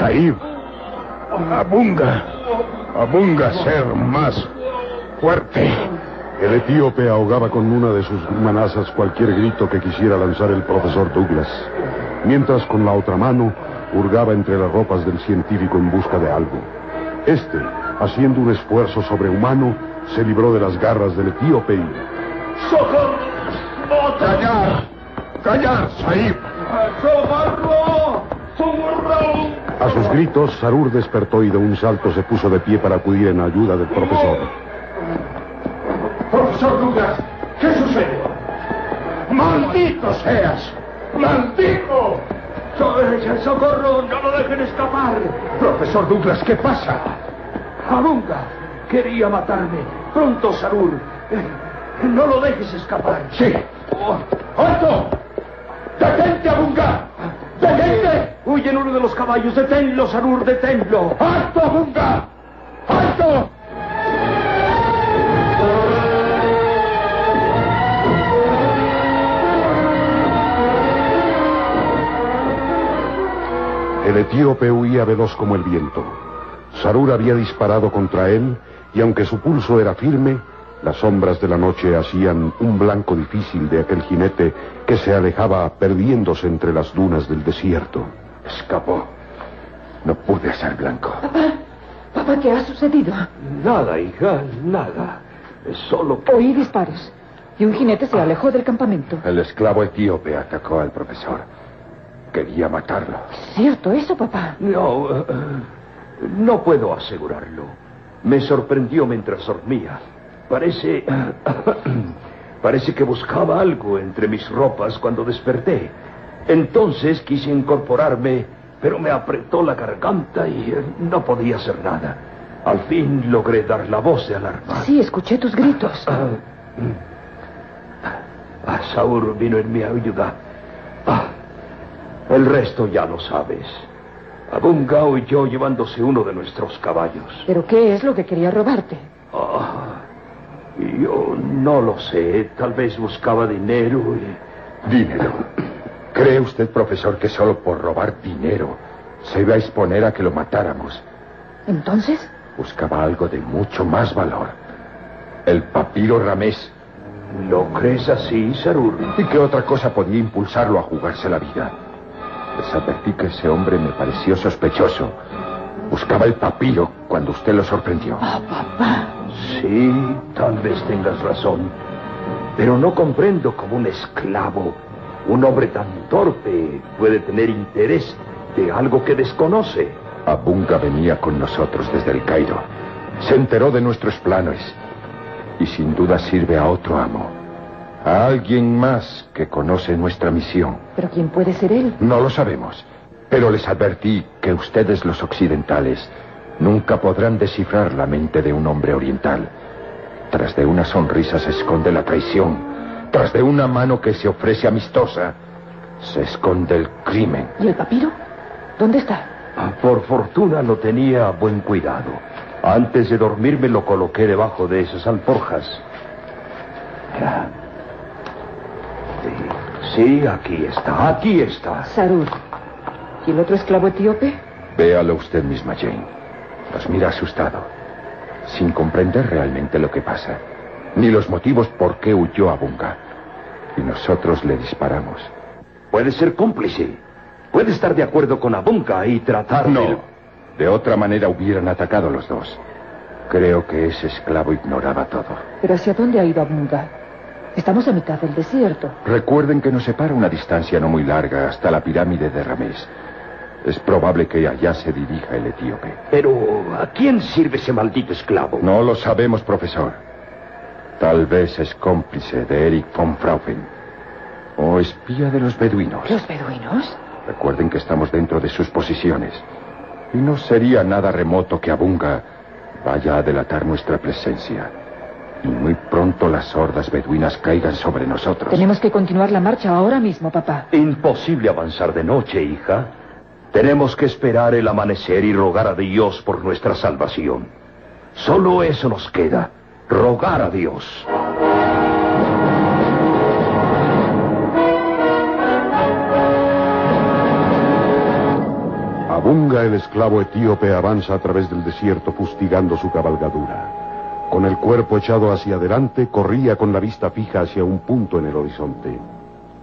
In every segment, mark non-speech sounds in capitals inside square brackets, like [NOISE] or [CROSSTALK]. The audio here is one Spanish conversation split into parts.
Saib. Abunga. Abunga ser más fuerte. El etíope ahogaba con una de sus manazas cualquier grito que quisiera lanzar el profesor Douglas, mientras con la otra mano hurgaba entre las ropas del científico en busca de algo. Este, haciendo un esfuerzo sobrehumano, se libró de las garras del etíope y... ¡Socorro! ¡Callar! ¡Callar, Saib! ¡Socorro! ¡Socorro! A sus gritos, Sarur despertó y de un salto se puso de pie para acudir en ayuda del profesor. Profesor Douglas, ¿qué sucede? ¡Maldito seas! ¡Maldito! ¡Socorro! ¡No lo dejen escapar! Profesor Douglas, ¿qué pasa? Abunga quería matarme. Pronto, Sarur. Eh, No lo dejes escapar. Sí. ¡Alto! ¡Detente, Abunga! ¡Detente! Huye en uno de los caballos. Deténlo, Sarur, deténlo. ¡Alto, Abunga! ¡Alto! El etíope huía veloz como el viento. Sarur había disparado contra él y aunque su pulso era firme, las sombras de la noche hacían un blanco difícil de aquel jinete que se alejaba perdiéndose entre las dunas del desierto. Escapó. No pude ser blanco. Papá, papá, ¿qué ha sucedido? Nada, hija, nada. Es solo que... Oí disparos. Y un jinete se alejó del campamento. El esclavo etíope atacó al profesor. Quería matarlo. ¿Cierto eso, papá? No, eh, no puedo asegurarlo. Me sorprendió mientras dormía. Parece... [CLEARS THROAT] Parece que buscaba algo entre mis ropas cuando desperté. Entonces quise incorporarme, pero me apretó la garganta y eh, no podía hacer nada. Al fin logré dar la voz de alarma. Sí, escuché tus gritos. Ah, ah, Saúl vino en mi ayuda. Ah, el resto ya lo sabes. Abunga huyó llevándose uno de nuestros caballos. ¿Pero qué es lo que quería robarte? Ah, yo no lo sé. Tal vez buscaba dinero y... Dinero. ¿Cree usted, profesor, que solo por robar dinero se iba a exponer a que lo matáramos? ¿Entonces? Buscaba algo de mucho más valor. El papiro ramés. ¿Lo crees así, Sarur? ¿Y qué otra cosa podía impulsarlo a jugarse la vida? Les advertí que ese hombre me pareció sospechoso. Buscaba el papiro cuando usted lo sorprendió. Ah, papá. Sí, tal vez tengas razón. Pero no comprendo cómo un esclavo, un hombre tan torpe, puede tener interés de algo que desconoce. Abunga venía con nosotros desde el Cairo. Se enteró de nuestros planes. Y sin duda sirve a otro amo. A alguien más que conoce nuestra misión. ¿Pero quién puede ser él? No lo sabemos. Pero les advertí que ustedes los occidentales nunca podrán descifrar la mente de un hombre oriental. Tras de una sonrisa se esconde la traición. Tras de una mano que se ofrece amistosa, se esconde el crimen. ¿Y el papiro? ¿Dónde está? Ah, Por fortuna lo tenía a buen cuidado. Antes de dormirme lo coloqué debajo de esas alforjas. Sí, aquí está, aquí está. Sarur. ¿Y el otro esclavo etíope? Véalo usted misma, Jane. Nos mira asustado, sin comprender realmente lo que pasa, ni los motivos por qué huyó a Bunga. Y nosotros le disparamos. Puede ser cómplice. Puede estar de acuerdo con Abunga y tratar de... No. De otra manera hubieran atacado los dos. Creo que ese esclavo ignoraba todo. ¿Pero hacia dónde ha ido Abunga? Estamos a mitad del desierto. Recuerden que nos separa una distancia no muy larga hasta la pirámide de Ramés. Es probable que allá se dirija el etíope. Pero, ¿a quién sirve ese maldito esclavo? No lo sabemos, profesor. Tal vez es cómplice de Eric von Fraufen. O espía de los beduinos. ¿Los beduinos? Recuerden que estamos dentro de sus posiciones. Y no sería nada remoto que Abunga vaya a delatar nuestra presencia. Y muy pronto las hordas beduinas caigan sobre nosotros. Tenemos que continuar la marcha ahora mismo, papá. Imposible avanzar de noche, hija. Tenemos que esperar el amanecer y rogar a Dios por nuestra salvación. Solo eso nos queda. Rogar a Dios. Abunga, el esclavo etíope, avanza a través del desierto fustigando su cabalgadura. Con el cuerpo echado hacia adelante, corría con la vista fija hacia un punto en el horizonte.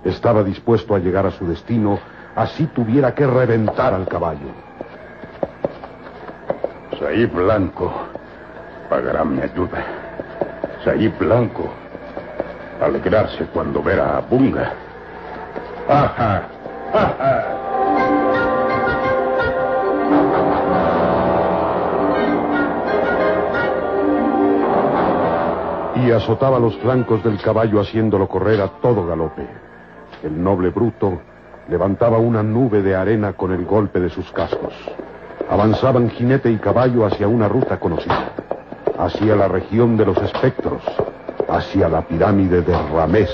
Estaba dispuesto a llegar a su destino, así tuviera que reventar al caballo. Saí Blanco pagará mi ayuda. Saí Blanco alegrarse cuando verá a Bunga. ¡Ajá! ¡Ajá! y azotaba los flancos del caballo haciéndolo correr a todo galope. El noble bruto levantaba una nube de arena con el golpe de sus cascos. Avanzaban jinete y caballo hacia una ruta conocida, hacia la región de los espectros, hacia la pirámide de Ramés.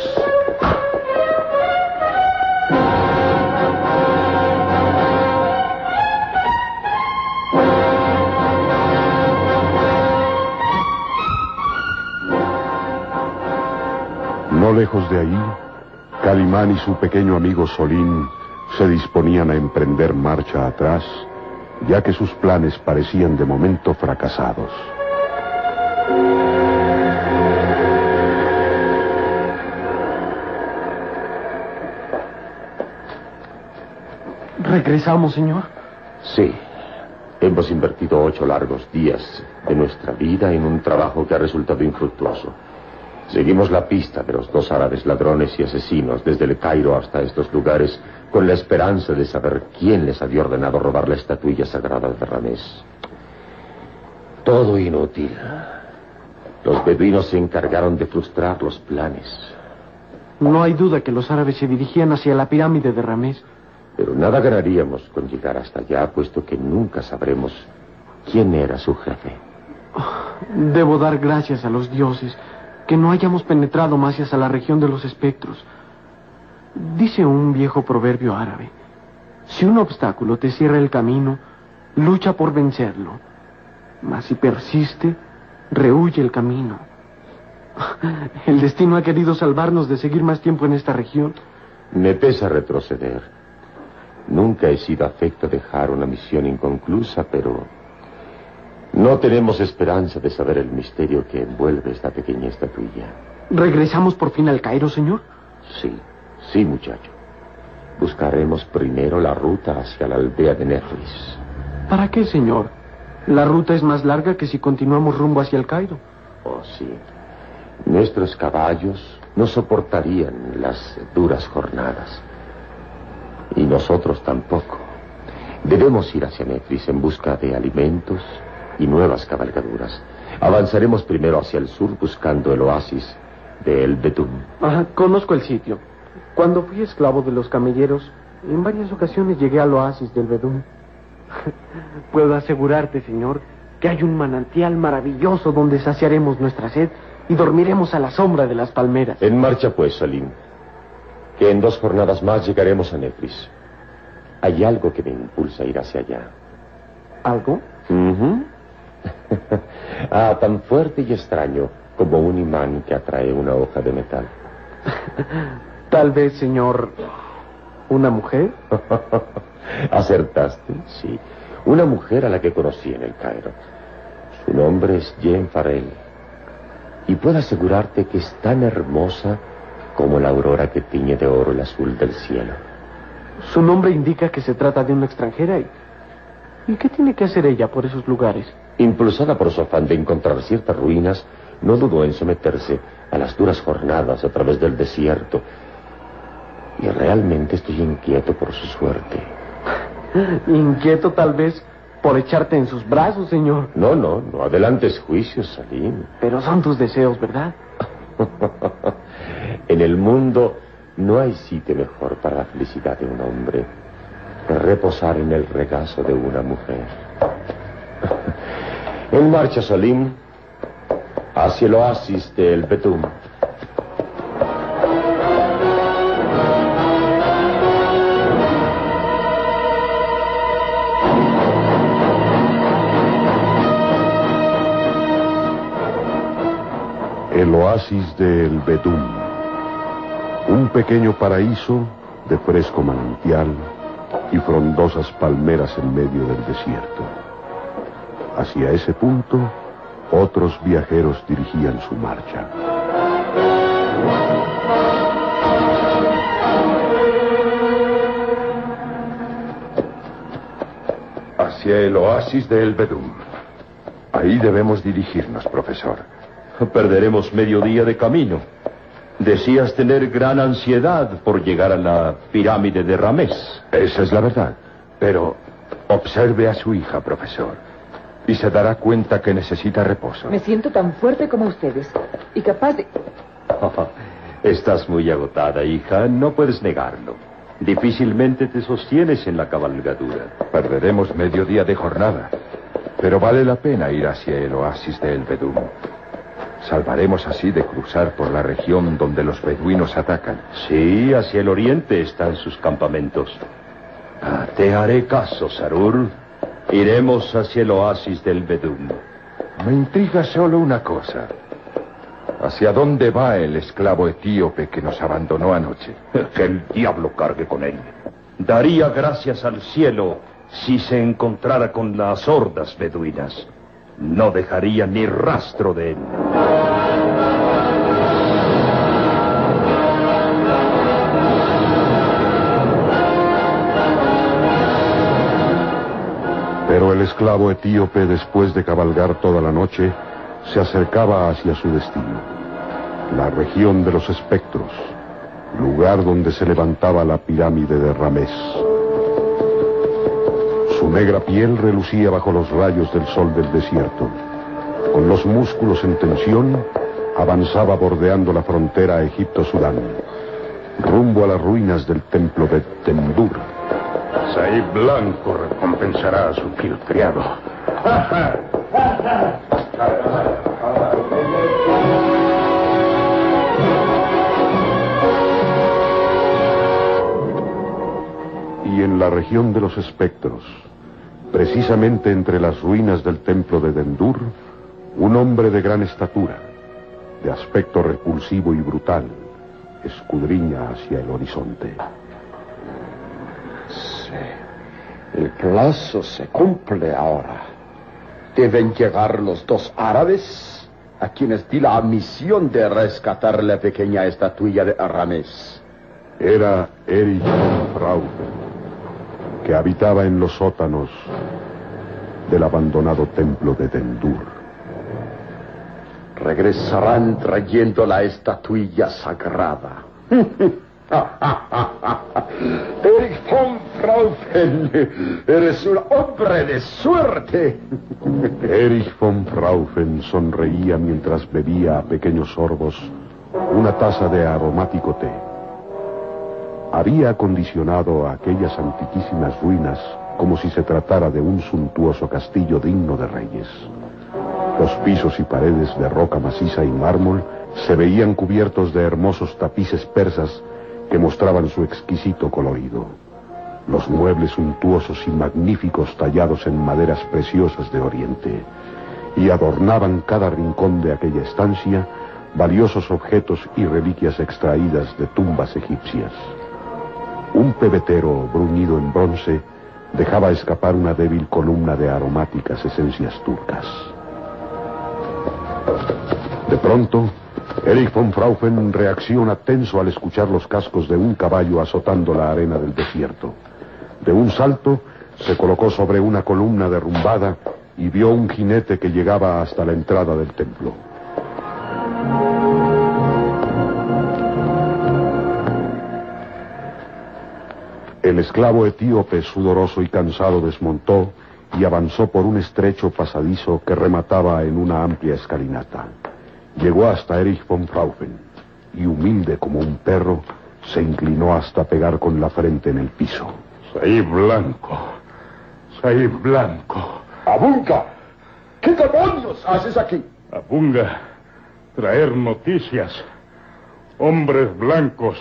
No lejos de ahí, Calimán y su pequeño amigo Solín se disponían a emprender marcha atrás, ya que sus planes parecían de momento fracasados. ¿Regresamos, señor? Sí. Hemos invertido ocho largos días de nuestra vida en un trabajo que ha resultado infructuoso. Seguimos la pista de los dos árabes ladrones y asesinos desde el Cairo hasta estos lugares con la esperanza de saber quién les había ordenado robar la estatuilla sagrada de Ramés. Todo inútil. Los beduinos se encargaron de frustrar los planes. No hay duda que los árabes se dirigían hacia la pirámide de Ramés. Pero nada ganaríamos con llegar hasta allá, puesto que nunca sabremos quién era su jefe. Debo dar gracias a los dioses que no hayamos penetrado más hacia la región de los espectros. Dice un viejo proverbio árabe, si un obstáculo te cierra el camino, lucha por vencerlo, mas si persiste, rehuye el camino. [LAUGHS] El destino ha querido salvarnos de seguir más tiempo en esta región. Me pesa retroceder. Nunca he sido afecto a dejar una misión inconclusa, pero no tenemos esperanza de saber el misterio que envuelve esta pequeña estatuilla. ¿Regresamos por fin al Cairo, señor? Sí, sí, muchacho. Buscaremos primero la ruta hacia la aldea de Nefris. ¿Para qué, señor? La ruta es más larga que si continuamos rumbo hacia el Cairo. Oh, sí. Nuestros caballos no soportarían las duras jornadas. Y nosotros tampoco. Debemos ir hacia Nefris en busca de alimentos y nuevas cabalgaduras. Avanzaremos primero hacia el sur buscando el oasis de El Betún. Ajá, conozco el sitio. Cuando fui esclavo de los camelleros, en varias ocasiones llegué al oasis del Bedún. [LAUGHS] Puedo asegurarte, señor, que hay un manantial maravilloso donde saciaremos nuestra sed y dormiremos a la sombra de las palmeras. En marcha, pues, Salim. Que en dos jornadas más llegaremos a Nefris. Hay algo que me impulsa a ir hacia allá. ¿Algo? [LAUGHS] ah, tan fuerte y extraño como un imán que atrae una hoja de metal. [LAUGHS] Tal vez, señor, una mujer. [LAUGHS] Acertaste, sí. Una mujer a la que conocí en el Cairo. Su nombre es Jane Farrell. Y puedo asegurarte que es tan hermosa como la aurora que tiñe de oro el azul del cielo. Su nombre indica que se trata de una extranjera. ¿Y, ¿y qué tiene que hacer ella por esos lugares? Impulsada por su afán de encontrar ciertas ruinas, no dudó en someterse a las duras jornadas a través del desierto. Y realmente estoy inquieto por su suerte. [LAUGHS] Inquieto tal vez por echarte en sus brazos, señor. No, no, no adelantes juicios, Salim. Pero son tus deseos, ¿verdad? [LAUGHS] en el mundo no hay sitio mejor para la felicidad de un hombre que reposar en el regazo de una mujer. En marcha, Salim, hacia el oasis del Betum. El oasis del Bedún. Un pequeño paraíso de fresco manantial, y frondosas palmeras en medio del desierto. Hacia ese punto, otros viajeros dirigían su marcha. Hacia el oasis de El Bedum. Ahí debemos dirigirnos, profesor. Perderemos medio día de camino. Decías tener gran ansiedad por llegar a la pirámide de Ramés. Esa es la verdad. Pero observe a su hija, profesor. Y se dará cuenta que necesita reposo. Me siento tan fuerte como ustedes y capaz de... [LAUGHS] Estás muy agotada, hija. No puedes negarlo. Difícilmente te sostienes en la cabalgadura. Perderemos medio día de jornada. Pero vale la pena ir hacia el oasis de El Bedum. Salvaremos así de cruzar por la región donde los beduinos atacan. Sí, hacia el oriente están sus campamentos. Ah, te haré caso, Sarur. Iremos hacia el oasis del Bedum. Me intriga solo una cosa. ¿Hacia dónde va el esclavo etíope que nos abandonó anoche? [LAUGHS] Que el diablo cargue con él. Daría gracias al cielo si se encontrara con las hordas beduinas. No dejaría ni rastro de él. Pero el esclavo etíope, después de cabalgar toda la noche, se acercaba hacia su destino, la región de los espectros, lugar donde se levantaba la pirámide de Ramés. Su negra piel relucía bajo los rayos del sol del desierto. Con los músculos en tensión, avanzaba bordeando la frontera Egipto-Sudán, rumbo a las ruinas del templo de Tendur. Saí Blanco recompensará a su fiel criado. Y en la región de los espectros, precisamente entre las ruinas del templo de Dendur, un hombre de gran estatura, de aspecto repulsivo y brutal, escudriña hacia el horizonte. El plazo se cumple ahora. Deben llegar los dos árabes a quienes di la misión de rescatar la pequeña estatuilla de Arames. Era Erich von que habitaba en los sótanos del abandonado templo de Dendur. Regresarán trayendo la estatuilla sagrada. [LAUGHS] [LAUGHS] Erich von Fraufen, eres un hombre de suerte. [LAUGHS] Erich von Fraufen sonreía mientras bebía a pequeños sorbos una taza de aromático té. Había acondicionado aquellas antiquísimas ruinas como si se tratara de un suntuoso castillo digno de reyes. Los pisos y paredes de roca maciza y mármol se veían cubiertos de hermosos tapices persas que mostraban su exquisito colorido. Los muebles suntuosos y magníficos tallados en maderas preciosas de Oriente y adornaban cada rincón de aquella estancia valiosos objetos y reliquias extraídas de tumbas egipcias. Un pebetero bruñido en bronce dejaba escapar una débil columna de aromáticas esencias turcas. De pronto, Erich von Fraufen reacciona tenso al escuchar los cascos de un caballo azotando la arena del desierto. De un salto, se colocó sobre una columna derrumbada y vio un jinete que llegaba hasta la entrada del templo. El esclavo etíope, sudoroso y cansado, desmontó y avanzó por un estrecho pasadizo que remataba en una amplia escalinata. Llegó hasta Erich von Fraufen y, humilde como un perro, se inclinó hasta pegar con la frente en el piso. Saí Blanco. Saí Blanco. Abunga, ¿qué demonios haces aquí? Abunga, traer noticias. Hombres blancos,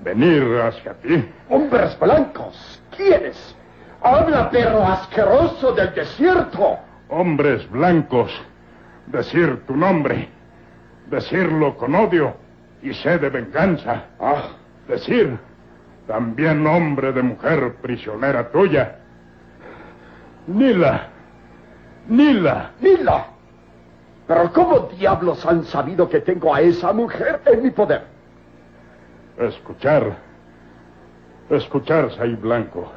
venir hacia ti. Hombres blancos, ¿quiénes? Habla, perro asqueroso del desierto. Hombres blancos, decir tu nombre. Decirlo con odio y sed de venganza. Ah, Decir, También hombre de mujer prisionera tuya. Nila. Nila. Nila. Pero ¿cómo diablos han sabido que tengo a esa mujer en mi poder? Escuchar. Escuchar, Say Blanco.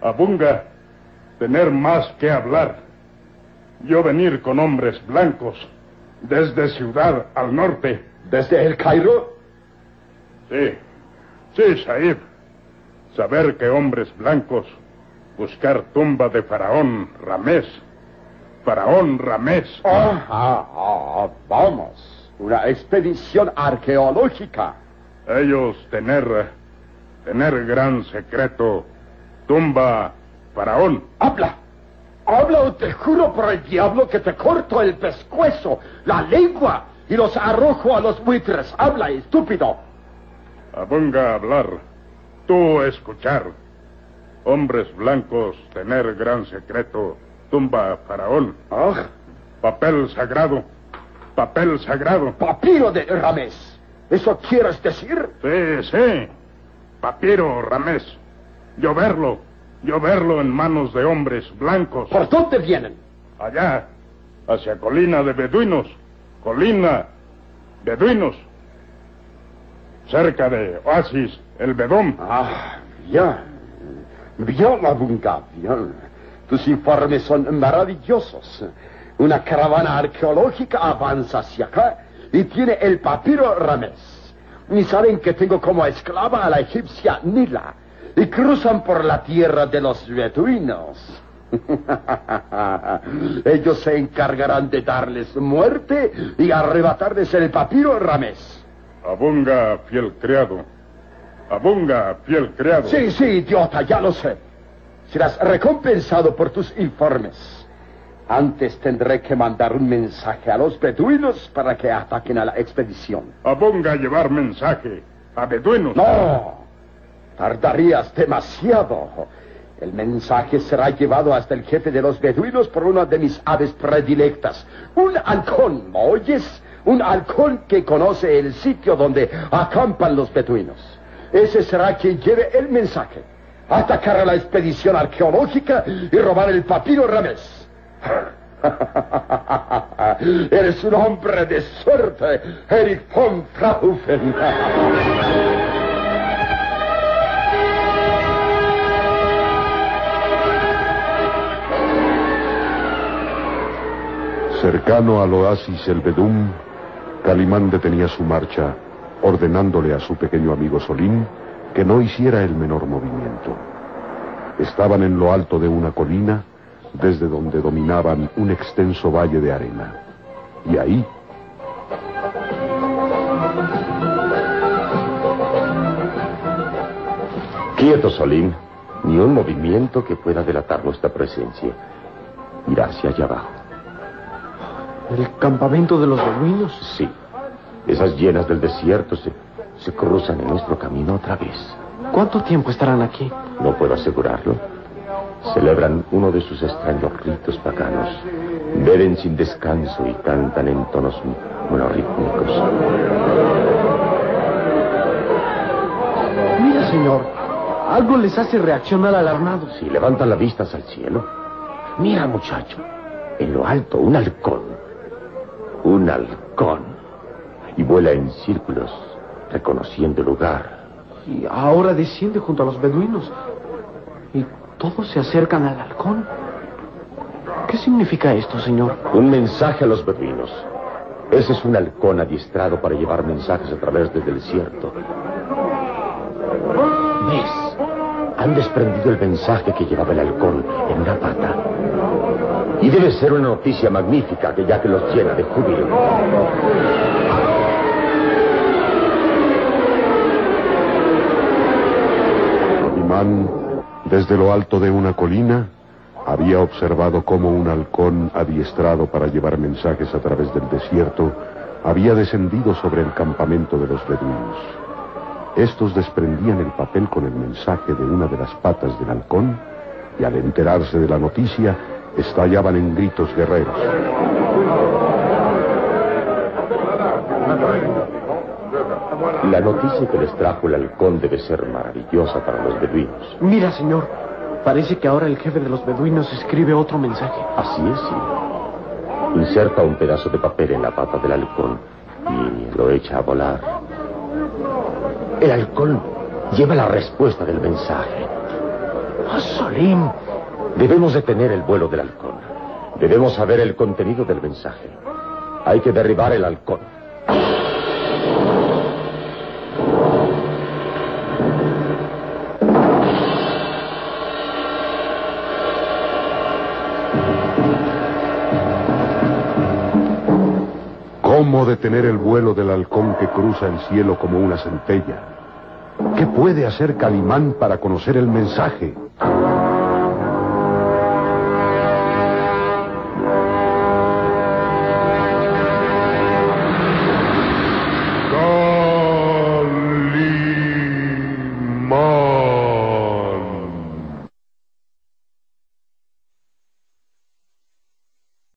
Abunga, tener más que hablar. Yo venir con hombres blancos desde ciudad al norte. ¿Desde el Cairo? Sí, sí, Saib. Saber que hombres blancos buscar tumba de Faraón Ramés. Faraón Ramés. Ah, ah, ah, vamos. Una expedición arqueológica. Ellos tener, tener gran secreto. Tumba Faraón. Habla. Habla o te juro por el diablo que te corto el pescuezo, la lengua y los arrojo a los buitres. Habla, estúpido. Abunga a hablar. Tú escuchar. Hombres blancos tener gran secreto. Tumba Faraón. Ah, Papel sagrado. Papel sagrado. papiro de Ramés. ¿Eso quieres decir? Sí, sí. Papiro Ramés. Yo verlo. Yo verlo en manos de hombres blancos. ¿Por dónde vienen? Allá. Hacia colina de beduinos. Colina. Beduinos. Cerca de Oasis, el Bedón. Ah, bien. Bien, Abunga, bien. Tus informes son maravillosos. Una caravana arqueológica avanza hacia acá y tiene el papiro Ramés. Y saben que tengo como esclava a la egipcia Nila. Y cruzan por la tierra de los beduinos. [LAUGHS] Ellos se encargarán de darles muerte y arrebatarles el papiro Ramés. Abunga, fiel criado. Abunga, fiel criado. Sí, sí, idiota, ya lo sé. Serás recompensado por tus informes. Antes tendré que mandar un mensaje a los beduinos para que ataquen a la expedición. Abunga llevar mensaje a beduinos. No, tardarías demasiado. El mensaje será llevado hasta el jefe de los beduinos por una de mis aves predilectas. Un halcón, ¿me oyes? Un halcón que conoce el sitio donde acampan los beduinos. Ese será quien lleve el mensaje. Atacar a la expedición arqueológica y robar el papiro Ramés. [LAUGHS] Eres un hombre de suerte, Eric von Fraufen. Cercano al oasis El Bedum, Calimán detenía su marcha, ordenándole a su pequeño amigo Solín que no hiciera el menor movimiento. Estaban en lo alto de una colina, desde donde dominaban un extenso valle de arena. Y ahí, Quieto, Solín. Ni un movimiento que pueda delatar nuestra presencia. Irá hacia allá abajo. ¿El campamento de los beduinos? Sí. Esas llenas del desierto se, se cruzan en nuestro camino otra vez. ¿Cuánto tiempo estarán aquí? No puedo asegurarlo. Celebran uno de sus extraños ritos paganos. Beben sin descanso y cantan en tonos monorítmicos. Mira, señor. Algo les hace reaccionar alarmados. Si levantan la vista hacia el cielo. Mira, muchacho. En lo alto, un halcón. Un halcón. Y vuela en círculos, reconociendo el lugar. Y ahora desciende junto a los beduinos. Y todos se acercan al halcón. ¿Qué significa esto, señor? Un mensaje a los beduinos. Ese es un halcón adiestrado para llevar mensajes a través del desierto. ¿Ves? Han desprendido el mensaje que llevaba el halcón en una pata. Y debe ser una noticia magnífica que ya que los llena de júbilo. Calimán, desde lo alto de una colina, había observado cómo un halcón adiestrado para llevar mensajes a través del desierto había descendido sobre el campamento de los beduinos. Estos desprendían el papel con el mensaje de una de las patas del halcón y al enterarse de la noticia estallaban en gritos guerreros. La noticia que les trajo el halcón debe ser maravillosa para los beduinos. Mira, señor. Parece que ahora el jefe de los beduinos escribe otro mensaje. Así es, sí. Inserta un pedazo de papel en la pata del halcón y lo echa a volar. El halcón lleva la respuesta del mensaje. ¡Ah, Solim! Debemos detener el vuelo del halcón. Debemos saber el contenido del mensaje. Hay que derribar el halcón. ¿Cómo detener el vuelo del halcón que cruza el cielo como una centella? ¿Qué puede hacer Calimán para conocer el mensaje?